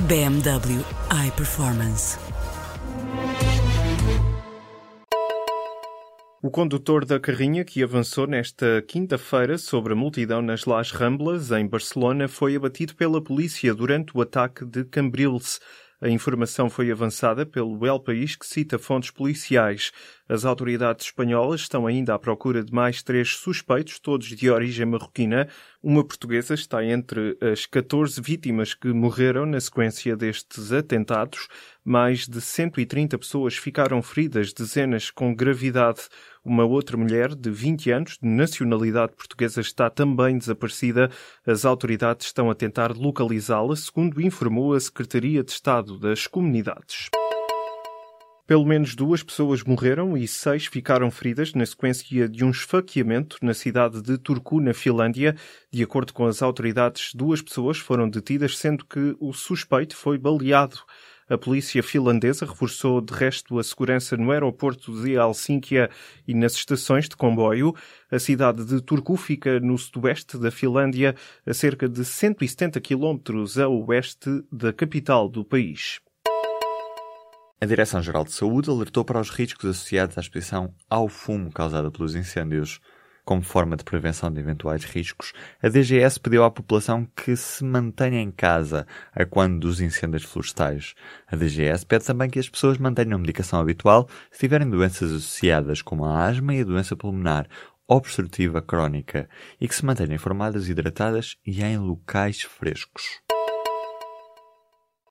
BMW iPerformance. O condutor da carrinha que avançou nesta quinta-feira sobre a multidão nas Las Ramblas, em Barcelona, foi abatido pela polícia durante o ataque de Cambriles. A informação foi avançada pelo El País, que cita fontes policiais. As autoridades espanholas estão ainda à procura de mais três suspeitos, todos de origem marroquina. Uma portuguesa está entre as 14 vítimas que morreram na sequência destes atentados. Mais de 130 pessoas ficaram feridas, dezenas com gravidade. Uma outra mulher de 20 anos, de nacionalidade portuguesa, está também desaparecida. As autoridades estão a tentar localizá-la, segundo informou a Secretaria de Estado das Comunidades. Pelo menos duas pessoas morreram e seis ficaram feridas na sequência de um esfaqueamento na cidade de Turku, na Finlândia. De acordo com as autoridades, duas pessoas foram detidas, sendo que o suspeito foi baleado. A polícia finlandesa reforçou de resto a segurança no aeroporto de Helsínquia e nas estações de comboio. A cidade de Turku fica no sudoeste da Finlândia, a cerca de 170 quilómetros a oeste da capital do país. A Direção-Geral de Saúde alertou para os riscos associados à exposição ao fumo causada pelos incêndios. Como forma de prevenção de eventuais riscos, a DGS pediu à população que se mantenha em casa a quando dos incêndios florestais. A DGS pede também que as pessoas mantenham a medicação habitual se tiverem doenças associadas como a asma e a doença pulmonar obstrutiva crónica e que se mantenham informadas, hidratadas e em locais frescos.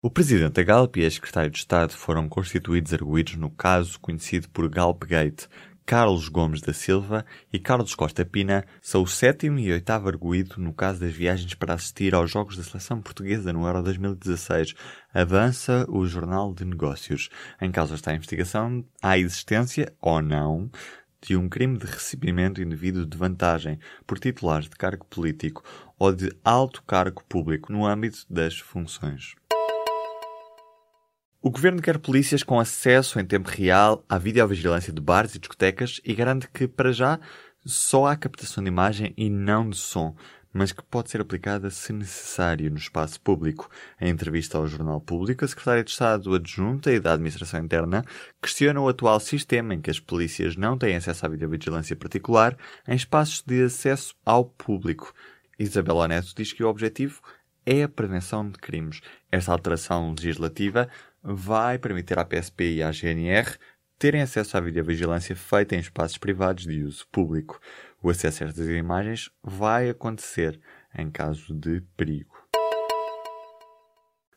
O presidente da Galp e a secretário de Estado foram constituídos arguídos no caso conhecido por Galpgate. Carlos Gomes da Silva e Carlos Costa Pina são o sétimo e oitavo arguído no caso das viagens para assistir aos Jogos da Seleção Portuguesa no Euro 2016. Avança o Jornal de Negócios. Em causa está a investigação à existência, ou não, de um crime de recebimento indevido de vantagem por titulares de cargo político ou de alto cargo público no âmbito das funções. O governo quer polícias com acesso em tempo real à videovigilância de bares e discotecas e garante que, para já, só há captação de imagem e não de som, mas que pode ser aplicada se necessário no espaço público. Em entrevista ao Jornal Público, a Secretária de Estado Adjunta e da Administração Interna questiona o atual sistema em que as polícias não têm acesso à videovigilância particular em espaços de acesso ao público. Isabela Neto diz que o objetivo é a prevenção de crimes. Esta alteração legislativa vai permitir à PSP e à GNR terem acesso à videovigilância feita em espaços privados de uso público. O acesso a estas imagens vai acontecer em caso de perigo.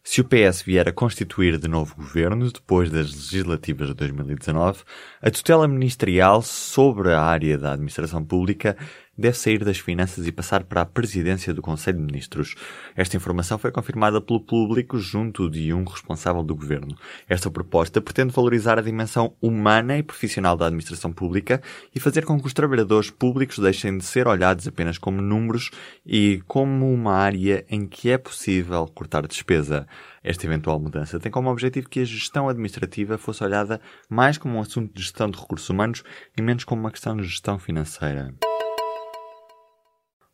Se o PS vier a constituir de novo governo depois das legislativas de 2019, a tutela ministerial sobre a área da administração pública deve sair das finanças e passar para a presidência do Conselho de Ministros. Esta informação foi confirmada pelo público junto de um responsável do governo. Esta proposta pretende valorizar a dimensão humana e profissional da administração pública e fazer com que os trabalhadores públicos deixem de ser olhados apenas como números e como uma área em que é possível cortar despesa. Esta eventual mudança tem como objetivo que a gestão administrativa fosse olhada mais como um assunto de gestão de recursos humanos e menos como uma questão de gestão financeira.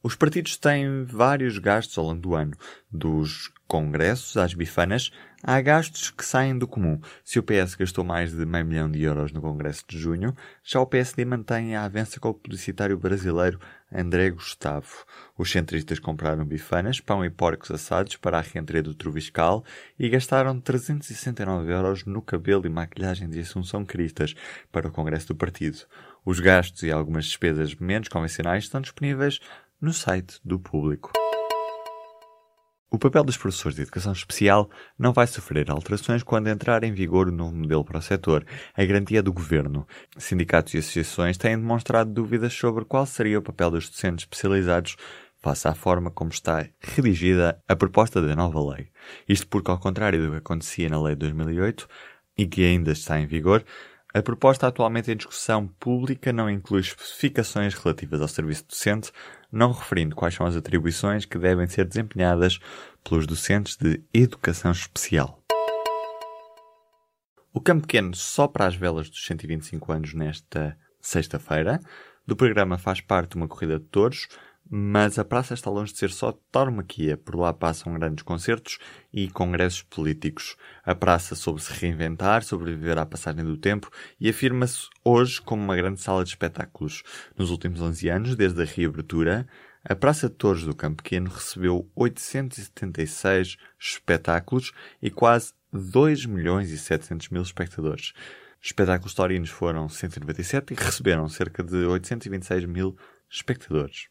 Os partidos têm vários gastos ao longo do ano, dos congressos às bifanas, há gastos que saem do comum. Se o PS gastou mais de meio milhão de euros no congresso de junho, já o PSD mantém a avança com o publicitário brasileiro André Gustavo. Os centristas compraram bifanas, pão e porcos assados para a reentrada do Troviscal e gastaram 369 euros no cabelo e maquilhagem de Assunção Cristas para o congresso do partido. Os gastos e algumas despesas menos convencionais estão disponíveis no site do público. O papel dos professores de educação especial não vai sofrer alterações quando entrar em vigor o novo modelo para o setor, a garantia do governo. Sindicatos e associações têm demonstrado dúvidas sobre qual seria o papel dos docentes especializados face à forma como está redigida a proposta da nova lei. Isto porque, ao contrário do que acontecia na lei de 2008 e que ainda está em vigor, a proposta atualmente em discussão pública não inclui especificações relativas ao serviço docente, não referindo quais são as atribuições que devem ser desempenhadas pelos docentes de educação especial. O Campo Pequeno sopra as velas dos 125 anos nesta sexta-feira. Do programa faz parte uma corrida de touros, mas a praça está longe de ser só tauromaquia. Por lá passam grandes concertos e congressos políticos. A praça soube se reinventar, sobreviver à passagem do tempo e afirma-se hoje como uma grande sala de espetáculos. Nos últimos 11 anos, desde a reabertura, a Praça de Touros do Campo Pequeno recebeu 876 espetáculos e quase 2 milhões e 700 mil espectadores. Espetáculos taurinos foram 197 e receberam cerca de 826 mil espectadores.